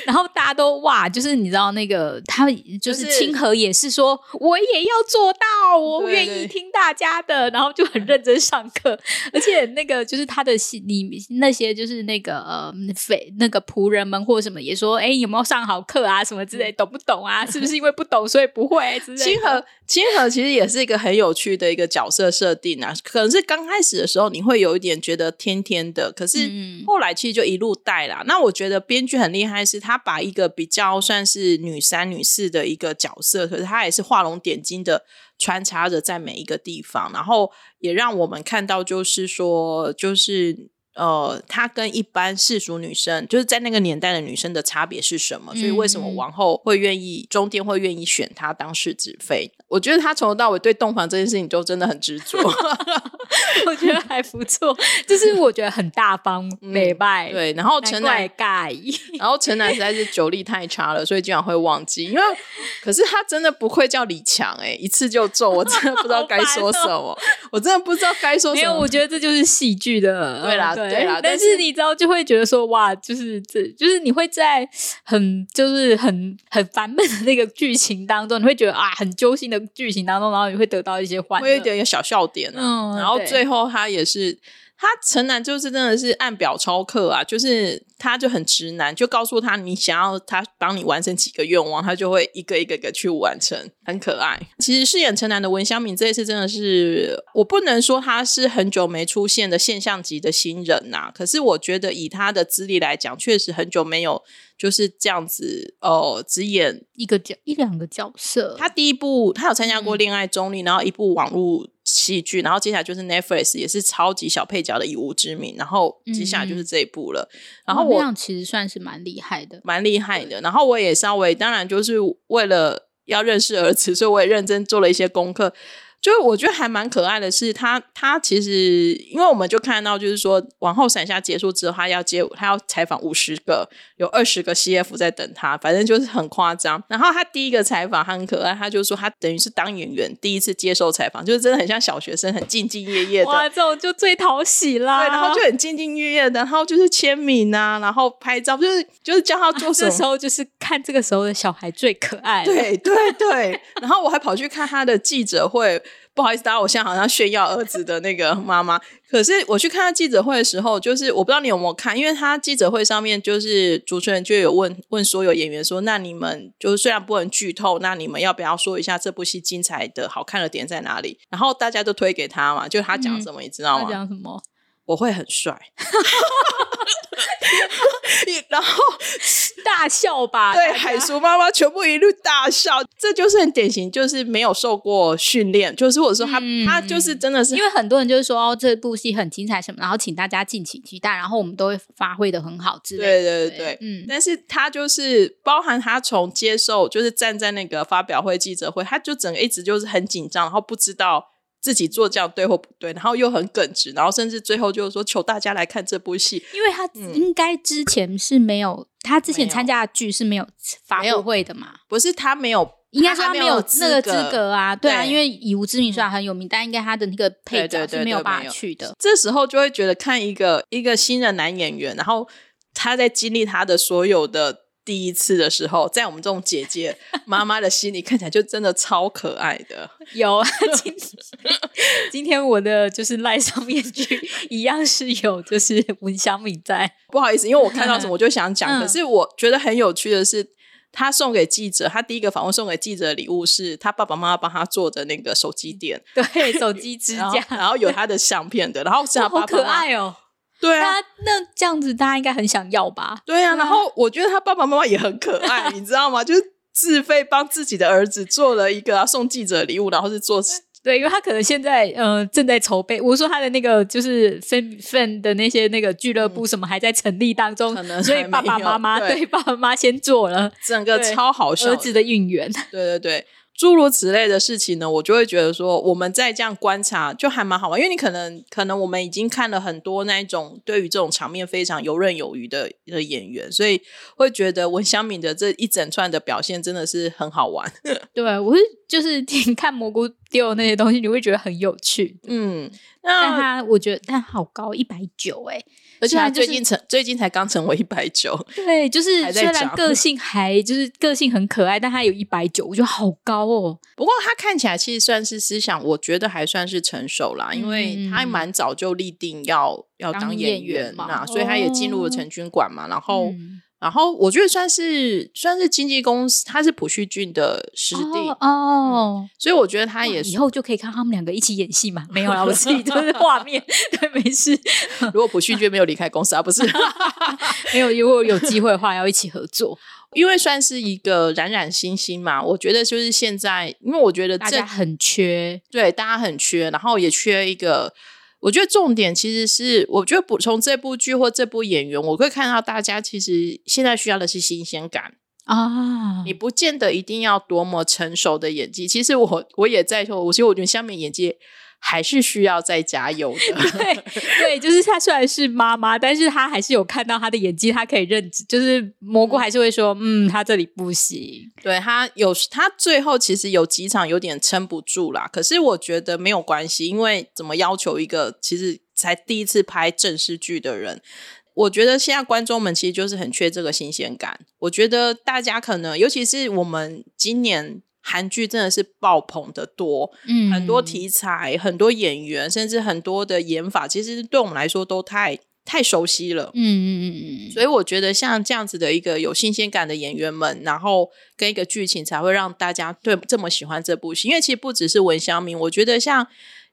然后大家都哇，就是你知道那个他就是清河也是说，我也要做到，我愿意听大家的，然后就很认真上课，而且那个就是他的你那些就是那个呃匪那个仆人们或者什么也说，哎，有没有上好课啊，什么之类，懂不懂啊？是不是因为不懂，所以不会。清河，清河其实也是一个很有趣的一个角色设定啊。可能是刚开始的时候，你会有一点觉得天天的，可是后来其实就一路带啦。嗯、那我觉得编剧很厉害，是他把一个比较算是女三、女四的一个角色，可是他也是画龙点睛的穿插着在每一个地方，然后也让我们看到，就是说，就是。呃，她跟一般世俗女生，就是在那个年代的女生的差别是什么？所以为什么王后会愿意，中殿会愿意选她当世子妃？我觉得她从头到尾对洞房这件事情就真的很执着，我觉得还不错，就是我觉得很大方，美拜、嗯。对，然后陈南盖，然后陈南实在是酒力太差了，所以经常会忘记。因为可是他真的不愧叫李强哎、欸，一次就中，我真的不知道该说什么，哦、我真的不知道该说什么。没有，我觉得这就是戏剧的，对啦。对对啦，但是你知道就会觉得说哇，就是这就是你会在很就是很很烦闷的那个剧情当中，你会觉得啊很揪心的剧情当中，然后你会得到一些欢乐，会有一点小笑点啊。嗯，然后最后他也是。他城南就是真的是按表操课啊，就是他就很直男，就告诉他你想要他帮你完成几个愿望，他就会一个一个一个去完成，很可爱。其实饰演城南的文湘敏这一次真的是，我不能说他是很久没出现的现象级的新人呐、啊，可是我觉得以他的资历来讲，确实很久没有就是这样子哦、呃，只演一个角一两个角色。他第一部他有参加过《恋爱中立》，然后一部网络。戏剧，然后接下来就是 Netflix 也是超级小配角的以无之名，然后接下来就是这一部了。嗯、然后我、哦、这样其实算是蛮厉害的，蛮厉害的。然后我也稍微，当然就是为了要认识儿子，所以我也认真做了一些功课。就我觉得还蛮可爱的是，他他其实，因为我们就看到，就是说，往后闪下结束之后，他要接，他要采访五十个，有二十个 CF 在等他，反正就是很夸张。然后他第一个采访，他很可爱，他就说他等于是当演员第一次接受采访，就是真的很像小学生，很兢兢业业的。哇，这种就最讨喜啦。对，然后就很兢兢业业的，然后就是签名啊，然后拍照，就是就是叫他做什么。啊、这时候就是看这个时候的小孩最可爱。对对对，然后我还跑去看他的记者会。不好意思，大家，我现在好像炫耀儿子的那个妈妈。可是我去看他记者会的时候，就是我不知道你有没有看，因为他记者会上面就是主持人就有问问所有演员说：“那你们就是虽然不能剧透，那你们要不要说一下这部戏精彩的好看的点在哪里？”然后大家都推给他嘛，就他讲什么，嗯、你知道吗？他讲什么？我会很帅，然后 大笑吧。对，海叔妈妈全部一路大笑，这就是很典型，就是没有受过训练，就是或者说他、嗯、他就是真的是，因为很多人就是说哦，这部戏很精彩什么，然后请大家敬请期待，然后我们都会发挥的很好之类的。对对对对，嗯。但是他就是包含他从接受，就是站在那个发表会记者会，他就整个一直就是很紧张，然后不知道。自己做这样对或不对，然后又很耿直，然后甚至最后就是说求大家来看这部戏，因为他应该之前是没有，嗯、他之前参加的剧是没有发布会的嘛？不是他没有，应该说他没有那个资格啊，对，对啊，因为以无之名虽然很有名，但应该他的那个配角是没有办法去的。这时候就会觉得看一个一个新的男演员，然后他在经历他的所有的。第一次的时候，在我们这种姐姐 妈妈的心里，看起来就真的超可爱的。有啊，今今天我的就是赖上面具一样是有，就是文香米在。不好意思，因为我看到什么 我就想讲，嗯、可是我觉得很有趣的是，他送给记者，他第一个访问送给记者的礼物是他爸爸妈妈帮他做的那个手机垫，对，手机支架，然后有他的相片的，然后是他爸爸妈妈好可爱哦。对啊，那这样子大家应该很想要吧？对啊，然后我觉得他爸爸妈妈也很可爱，你知道吗？就是自费帮自己的儿子做了一个要送记者礼物，然后是做对，因为他可能现在呃正在筹备。我说他的那个就是 fan fan 的那些那个俱乐部什么还在成立当中，可能所以爸爸妈妈对，对爸爸妈妈先做了整个超好笑儿子的应援，对对对。诸如此类的事情呢，我就会觉得说，我们在这样观察就还蛮好玩，因为你可能可能我们已经看了很多那一种对于这种场面非常游刃有余的的演员，所以会觉得文香敏的这一整串的表现真的是很好玩。对，我是就是 挺看蘑菇丢那些东西，你会觉得很有趣。嗯，那但他我觉得他好高一百九哎。而且他最近成，最近才刚成为一百九，对，就是虽然个性还就是个性很可爱，但他有一百九，我觉得好高哦。不过他看起来其实算是思想，我觉得还算是成熟啦，因为他蛮早就立定要要当演员嘛，所以他也进入了成军馆嘛，然后。然后我觉得算是算是经纪公司，他是朴叙俊的师弟哦，哦、嗯，所以我觉得他也以后就可以看他们两个一起演戏嘛。没有啦，我自己就是画面，对，没事。如果朴叙俊没有离开公司啊，不是 没有，如果有机会的话要一起合作，因为算是一个冉冉新星嘛。我觉得就是现在，因为我觉得这大家很缺，对，大家很缺，然后也缺一个。我觉得重点其实是，我觉得补充这部剧或这部演员，我会看到大家其实现在需要的是新鲜感啊！你不见得一定要多么成熟的演技，其实我我也在说，我其实我觉得下面演技。还是需要再加油的。对对，就是她虽然是妈妈，但是她还是有看到她的演技，她可以认知。就是蘑菇还是会说，嗯，他这里不行。对，她有，她最后其实有几场有点撑不住啦。可是我觉得没有关系，因为怎么要求一个其实才第一次拍正式剧的人，我觉得现在观众们其实就是很缺这个新鲜感。我觉得大家可能，尤其是我们今年。韩剧真的是爆棚的多，嗯，很多题材、很多演员，甚至很多的演法，其实对我们来说都太太熟悉了，嗯嗯嗯嗯。所以我觉得像这样子的一个有新鲜感的演员们，然后跟一个剧情，才会让大家对这么喜欢这部戏。因为其实不只是文湘明，我觉得像。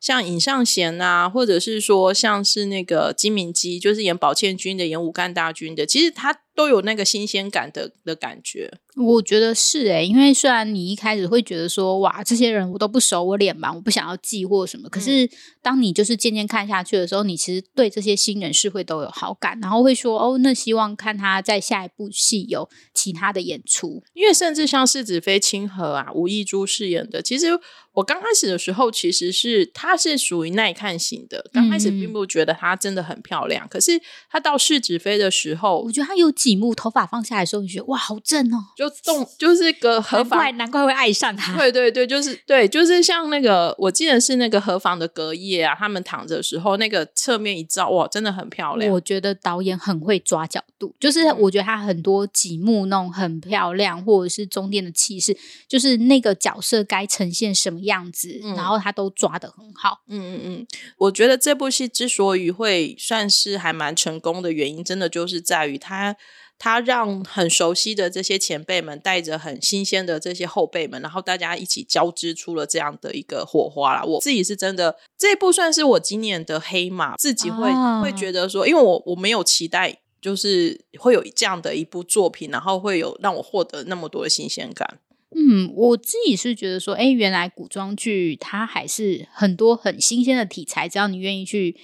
像尹尚贤啊，或者是说像是那个金明基，就是演宝剑军的，演武干大军的，其实他都有那个新鲜感的的感觉。我觉得是诶、欸，因为虽然你一开始会觉得说，哇，这些人我都不熟，我脸盲，我不想要记或什么，可是当你就是渐渐看下去的时候，你其实对这些新人是会都有好感，然后会说，哦，那希望看他在下一部戏有其他的演出，因为甚至像是子妃清河啊，吴亦珠饰演的，其实。我刚开始的时候，其实是她是属于耐看型的。刚开始并不觉得她真的很漂亮，嗯、可是她到试纸飞的时候，我觉得她有几幕头发放下来的时候，你觉得哇，好正哦，就动就是个合法，难怪难怪会爱上她。对对对，就是对，就是像那个，我记得是那个河房的隔夜啊，他们躺着的时候，那个侧面一照，哇，真的很漂亮。我觉得导演很会抓角度，就是我觉得他很多几幕那种很漂亮，或者是中间的气势，就是那个角色该呈现什么样子，嗯、然后他都抓的很好。嗯嗯嗯，我觉得这部戏之所以会算是还蛮成功的原因，真的就是在于他。他让很熟悉的这些前辈们带着很新鲜的这些后辈们，然后大家一起交织出了这样的一个火花啦。我自己是真的，这一部算是我今年的黑马，自己会、啊、会觉得说，因为我我没有期待，就是会有这样的一部作品，然后会有让我获得那么多的新鲜感。嗯，我自己是觉得说，哎，原来古装剧它还是很多很新鲜的题材，只要你愿意去。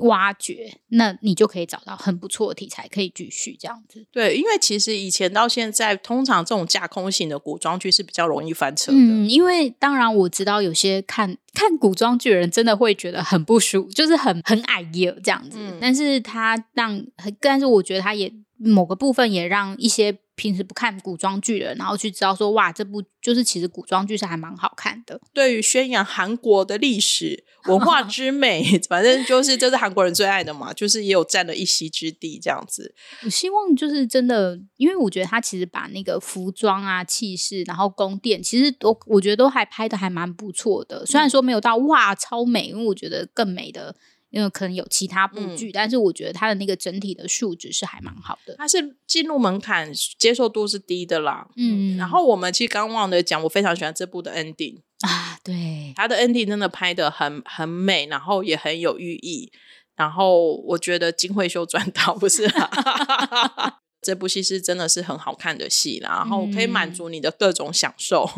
挖掘，那你就可以找到很不错的题材，可以继续这样子。对，因为其实以前到现在，通常这种架空型的古装剧是比较容易翻车的。嗯，因为当然我知道有些看看古装剧的人真的会觉得很不舒服，就是很很矮耶这样子。嗯，但是他让，但是我觉得他也某个部分也让一些。平时不看古装剧的人，然后去知道说，哇，这部就是其实古装剧是还蛮好看的。对于宣扬韩国的历史文化之美，反正就是这是韩国人最爱的嘛，就是也有占了一席之地这样子。我希望就是真的，因为我觉得他其实把那个服装啊、气势，然后宫殿，其实都我觉得都还拍的还蛮不错的。虽然说没有到哇超美，因为我觉得更美的。因为可能有其他部剧，嗯，但是我觉得它的那个整体的数值是还蛮好的。它是进入门槛接受度是低的啦。嗯，然后我们其实刚忘了讲，我非常喜欢这部的 ending 啊，对，它的 ending 真的拍的很很美，然后也很有寓意。然后我觉得金惠秀赚到不是啦？这部戏是真的是很好看的戏啦，然后可以满足你的各种享受。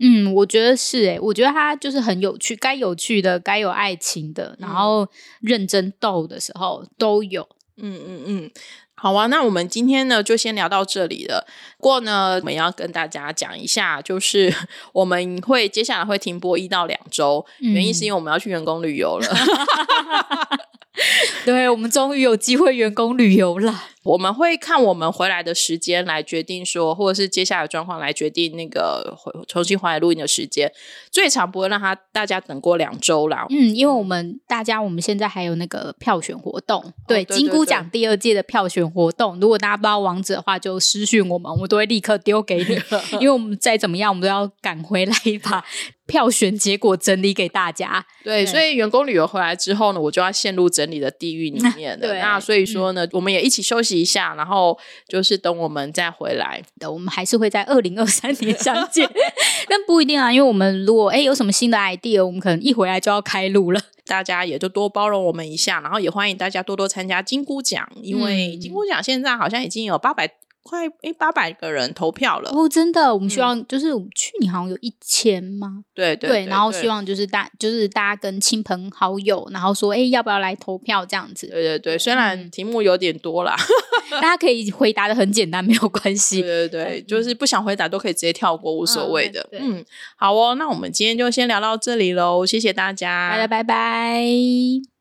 嗯，我觉得是诶，我觉得他就是很有趣，该有趣的，该有爱情的，然后认真斗的时候都有。嗯嗯嗯，好啊，那我们今天呢就先聊到这里了。不过呢，我们要跟大家讲一下，就是 我们会接下来会停播一到两周，嗯，原因是因为我们要去员工旅游了。对，我们终于有机会员工旅游了。我们会看我们回来的时间来决定说，或者是接下来的状况来决定那个重新回来录音的时间。最长不会让他大家等过两周啦。嗯，因为我们大家我们现在还有那个票选活动，对，金箍奖第二届的票选活动。如果大家不知道网址的话，就私讯我们，我们都会立刻丢给你。因为我们再怎么样，我们都要赶回来把票选结果整理给大家。对，对所以员工旅游回来之后呢，我就要陷入整理的地狱里面了。对，那所以说呢，嗯、我们也一起休息一下，然后就是等我们再回来的，我们还是会在二零二三年相见，但不一定啊，因为我们如果哎有什么新的 idea，我们可能一回来就要开录了，大家也就多包容我们一下，然后也欢迎大家多多参加金菇奖，因为金菇奖现在好像已经有八百。快诶八百个人投票了哦！真的，我们希望、嗯、就是我们去年好像有一千吗？对对，对，对，然后希望就是大就是大家跟亲朋好友，然后说诶要不要来投票这样子？对对对，虽然题目有点多啦，大家可以回答的很简单，没有关系。对对对，就是不想回答都可以直接跳过，无所谓的。嗯，好哦，那我们今天就先聊到这里喽，谢谢大家，大家拜拜。